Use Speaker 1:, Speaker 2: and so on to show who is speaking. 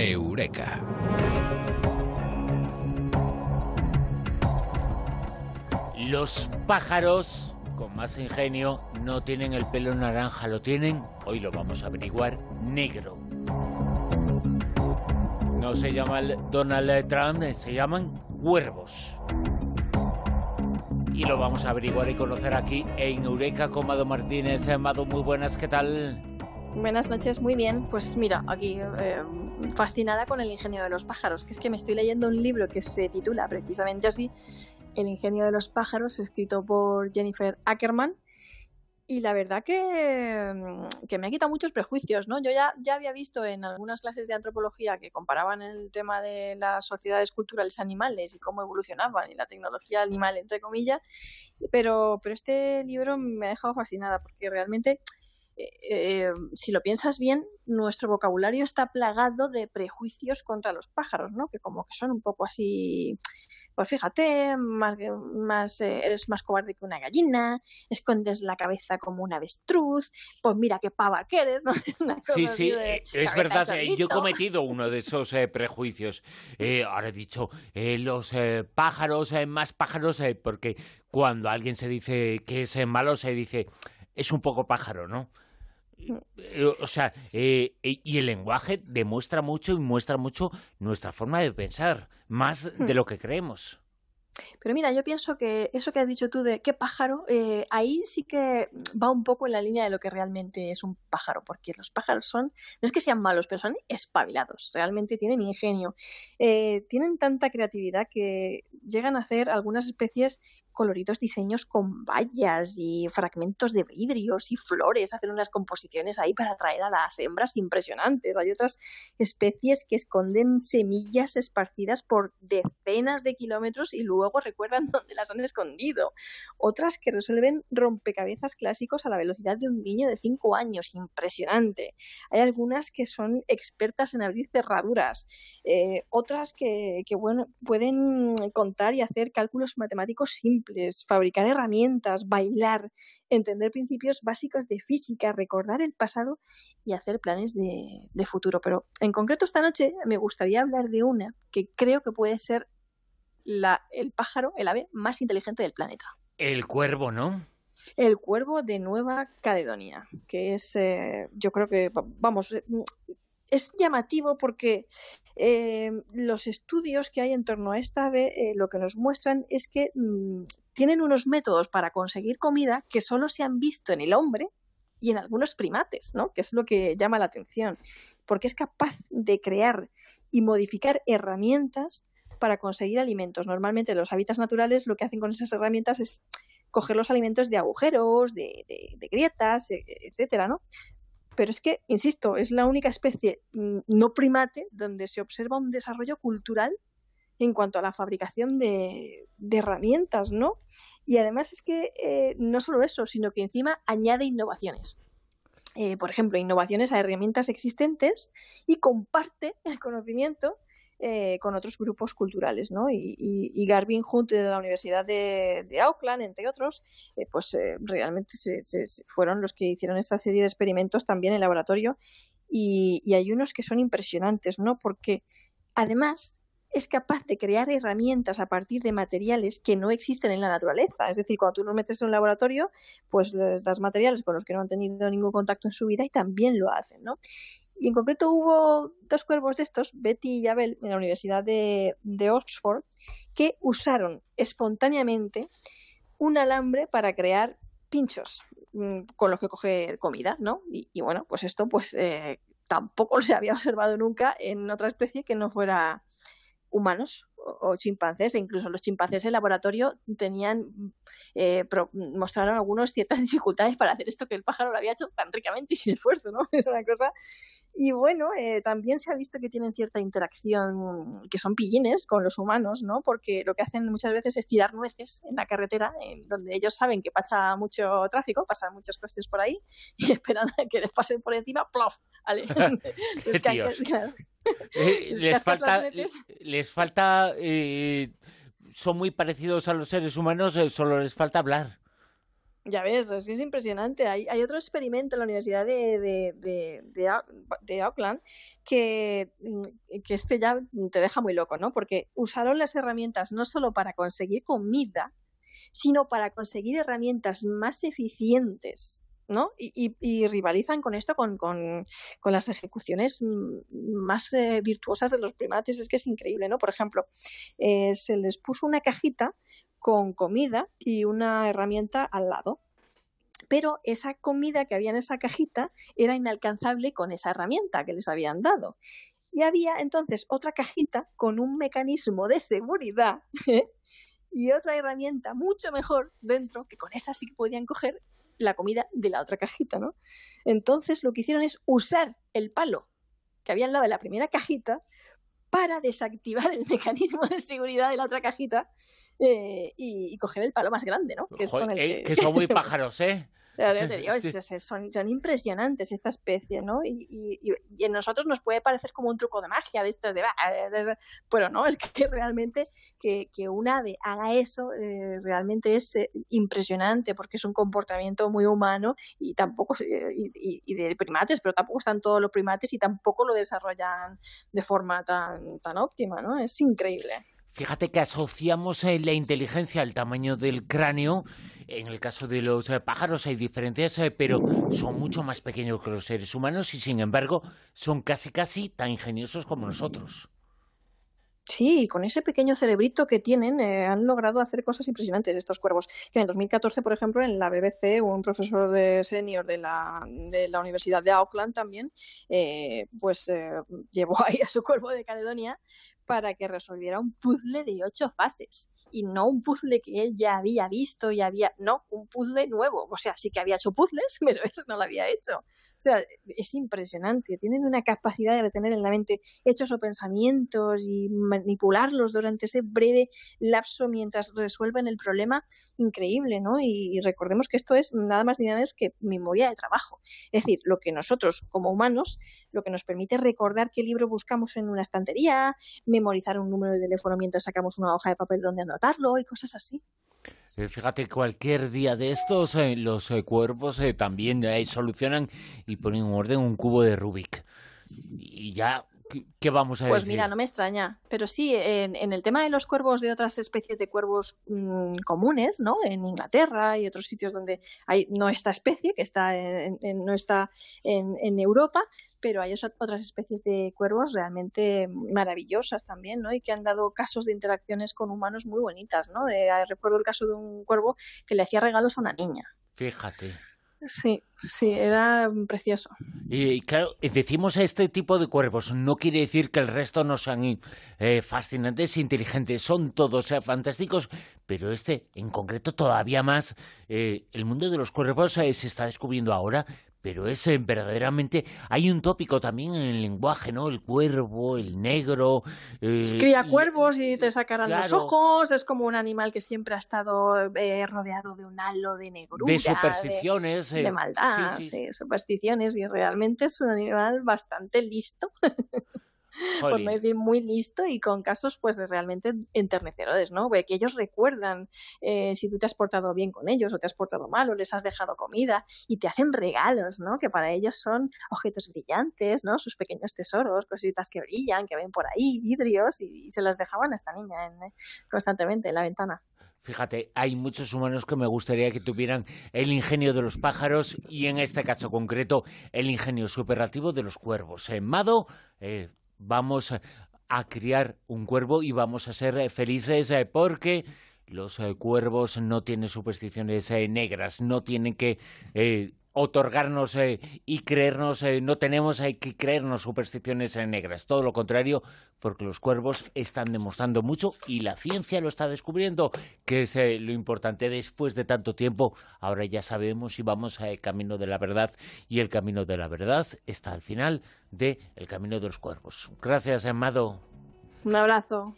Speaker 1: Eureka.
Speaker 2: Los pájaros con más ingenio no tienen el pelo naranja, lo tienen, hoy lo vamos a averiguar, negro. No se llama Donald Trump, se llaman cuervos. Y lo vamos a averiguar y conocer aquí en Eureka con Mado Martínez. Mado, muy buenas, ¿qué tal?
Speaker 3: Buenas noches, muy bien. Pues mira, aquí eh, fascinada con el ingenio de los pájaros, que es que me estoy leyendo un libro que se titula precisamente así, El ingenio de los pájaros, escrito por Jennifer Ackerman. Y la verdad que, que, me ha quitado muchos prejuicios, ¿no? Yo ya, ya había visto en algunas clases de antropología que comparaban el tema de las sociedades culturales animales y cómo evolucionaban y la tecnología animal, entre comillas, pero, pero este libro me ha dejado fascinada porque realmente eh, si lo piensas bien, nuestro vocabulario está plagado de prejuicios contra los pájaros, ¿no? Que como que son un poco así, pues fíjate, más, más eh, eres más cobarde que una gallina, escondes la cabeza como un avestruz, pues mira qué pava que eres, ¿no?
Speaker 2: sí, sí, eh, es verdad, yo he cometido uno de esos prejuicios. ahora he dicho, los pájaros, más pájaros, porque cuando alguien se dice que es malo, se dice es un poco pájaro, ¿no? Eh, o sea, eh, y el lenguaje demuestra mucho y muestra mucho nuestra forma de pensar, más de lo que creemos.
Speaker 3: Pero mira, yo pienso que eso que has dicho tú de qué pájaro, eh, ahí sí que va un poco en la línea de lo que realmente es un pájaro, porque los pájaros son, no es que sean malos, pero son espabilados, realmente tienen ingenio, eh, tienen tanta creatividad que llegan a hacer algunas especies coloridos diseños con vallas y fragmentos de vidrios y flores, hacen unas composiciones ahí para atraer a las hembras impresionantes. Hay otras especies que esconden semillas esparcidas por decenas de kilómetros y luego recuerdan dónde las han escondido. Otras que resuelven rompecabezas clásicos a la velocidad de un niño de 5 años, impresionante. Hay algunas que son expertas en abrir cerraduras, eh, otras que, que bueno, pueden contar y hacer cálculos matemáticos simples fabricar herramientas, bailar, entender principios básicos de física, recordar el pasado y hacer planes de, futuro. Pero en concreto esta noche me gustaría hablar de una que creo que puede ser la, el pájaro, el ave más inteligente del planeta.
Speaker 2: El cuervo, ¿no?
Speaker 3: El cuervo de Nueva Caledonia, que es, eh, yo creo que, vamos, eh, es llamativo porque eh, los estudios que hay en torno a esta ave eh, lo que nos muestran es que mm, tienen unos métodos para conseguir comida que solo se han visto en el hombre y en algunos primates, ¿no? Que es lo que llama la atención, porque es capaz de crear y modificar herramientas para conseguir alimentos. Normalmente los hábitats naturales lo que hacen con esas herramientas es coger los alimentos de agujeros, de, grietas, e, etcétera, ¿no? Pero es que, insisto, es la única especie mm, no primate donde se observa un desarrollo cultural en cuanto a la fabricación de, herramientas, ¿no? Y además es que eh, no solo eso, sino que encima añade innovaciones. Eh, por ejemplo, innovaciones a herramientas existentes y comparte el conocimiento eh, con otros grupos culturales, ¿no? Y, Garvin Hunt de la Universidad de, Auckland, entre otros, eh, pues eh, realmente se, fueron los que hicieron esta serie de experimentos también en laboratorio y, hay unos que son impresionantes, ¿no? Porque además es capaz de crear herramientas a partir de materiales que no existen en la naturaleza. Es decir, cuando tú los metes en un laboratorio, pues les das materiales con los que no han tenido ningún contacto en su vida y también lo hacen, ¿no? Y en concreto hubo dos cuervos de estos, Betty y Abel, en la Universidad de, Oxford, que usaron espontáneamente un alambre para crear pinchos mm, con los que coger comida, ¿no? Y, bueno, pues esto pues eh, tampoco se había observado nunca en otra especie que no fuera humanos o, chimpancés, e incluso los chimpancés en laboratorio tenían, eh, mostraron algunos ciertas dificultades para hacer esto que el pájaro lo había hecho tan ricamente y sin esfuerzo, ¿no? Es una cosa. Y bueno, eh, también se ha visto que tienen cierta interacción, que son pillines con los humanos, ¿no? Porque lo que hacen muchas veces es tirar nueces en la carretera, en donde ellos saben que pasa mucho tráfico, pasan muchos coches por ahí, y esperan a que les pasen por encima, ¡plof! ¿vale?
Speaker 2: Eh, les, falta, les falta, eh, son muy parecidos a los seres humanos, eh, solo les falta hablar.
Speaker 3: Ya ves, es, es impresionante. Hay, hay, otro experimento en la Universidad de, de, de, de, Auckland que, mm, que este ya te deja muy loco, ¿no? Porque usaron las herramientas no solo para conseguir comida, sino para conseguir herramientas más eficientes ¿no? Y, rivalizan con esto, con, con, con las ejecuciones más eh, virtuosas de los primates. Es que es increíble, ¿no? Por ejemplo, eh, se les puso una cajita con comida y una herramienta al lado. Pero esa comida que había en esa cajita era inalcanzable con esa herramienta que les habían dado. Y había entonces otra cajita con un mecanismo de seguridad y otra herramienta mucho mejor dentro, que con esa sí que podían coger la comida de la otra cajita, ¿no? Entonces lo que hicieron es usar el palo que había al lado de la primera cajita para desactivar el mecanismo de seguridad de la otra cajita eh, y, coger el palo más grande, ¿no?
Speaker 2: Que, es con el eh, que son muy pájaros, ¿eh?
Speaker 3: son, impresionantes esta especie, ¿no? Y, y, y, en nosotros nos puede parecer como un truco de magia, de esto de... Pero no, es que realmente que, que un ave haga eso eh, realmente es eh, impresionante porque es un comportamiento muy humano y tampoco... Eh, y, de primates, pero tampoco están todos los primates y tampoco lo desarrollan de forma tan, tan óptima, ¿no? Es increíble.
Speaker 2: Fíjate que asociamos la inteligencia al tamaño del cráneo en el caso de los eh, pájaros hay diferencias, eh, pero son mucho más pequeños que los seres humanos y sin embargo son casi casi tan ingeniosos como nosotros.
Speaker 3: Sí, con ese pequeño cerebrito que tienen eh, han logrado hacer cosas impresionantes estos cuervos. Que en el 2014, por ejemplo, en la BBC, un profesor de senior de la, de la Universidad de Auckland también, pues llevó ahí a su cuervo de Caledonia para que resolviera un puzzle de ocho fases y no un puzzle que él ya había visto y había, no, un puzzle nuevo. O sea, sí que había hecho puzzles, pero eso no lo había hecho. O sea, es impresionante. Tienen una capacidad de retener en la mente hechos o pensamientos y manipularlos durante ese breve lapso mientras resuelven el problema increíble, ¿no? Y, recordemos que esto es nada más ni nada menos que memoria de trabajo. Es decir, lo que nosotros como humanos, lo que nos permite recordar qué libro buscamos en una estantería, memorizar un número de teléfono mientras sacamos una hoja de papel donde anotarlo y cosas así.
Speaker 2: Eh, fíjate, cualquier día de estos, eh, los eh, cuerpos también solucionan y ponen en orden un cubo de Rubik. Y ya ¿Qué vamos a
Speaker 3: pues mira, no me extraña. Pero sí, en, el tema de los cuervos de otras especies de cuervos mm, comunes, ¿no? En Inglaterra y otros sitios donde hay no esta especie, que está no está en, Europa, pero hay otras especies de cuervos realmente maravillosas también, ¿no? Y que han dado casos de interacciones con humanos muy bonitas, ¿no? recuerdo el caso de un cuervo que le hacía regalos a una niña.
Speaker 2: Fíjate.
Speaker 3: Sí, sí, era precioso.
Speaker 2: Y claro, decimos este tipo de cuervos, no quiere decir que el resto no sean eh, fascinantes e inteligentes, son todos eh, fantásticos, pero este en concreto todavía más. Eh, el mundo de los cuervos se está descubriendo ahora, pero es eh, verdaderamente hay un tópico también en el lenguaje, ¿no? El cuervo, el negro.
Speaker 3: Eh, Escribía cuervos y te sacarán los ojos. Es como un animal que siempre ha estado eh, rodeado de un halo de negrura.
Speaker 2: De supersticiones.
Speaker 3: De, maldad, sí, supersticiones. Y realmente es un animal bastante listo. por no decir muy listo y con casos pues realmente enternecedores, ¿no? Que ellos recuerdan eh, si tú te has portado bien con ellos o te has portado mal o les has dejado comida y te hacen regalos, ¿no? Que para ellos son objetos brillantes, ¿no? Sus pequeños tesoros, cositas que brillan, que ven por ahí, vidrios y, se las dejaban a esta niña eh, constantemente en la ventana.
Speaker 2: Fíjate, hay muchos humanos que me gustaría que tuvieran el ingenio de los pájaros y en este caso concreto el ingenio superlativo de los cuervos. En Mado, eh, vamos a criar un cuervo y vamos a ser felices eh, porque los eh, cuervos no tienen supersticiones eh, negras, no tienen que otorgarnos y creernos, no tenemos que creernos supersticiones negras, todo lo contrario, porque los cuervos están demostrando mucho y la ciencia lo está descubriendo, que es lo importante después de tanto tiempo. Ahora ya sabemos y vamos al camino de la verdad y el camino de la verdad está al final de El Camino de los Cuervos. Gracias, Amado.
Speaker 3: Un abrazo.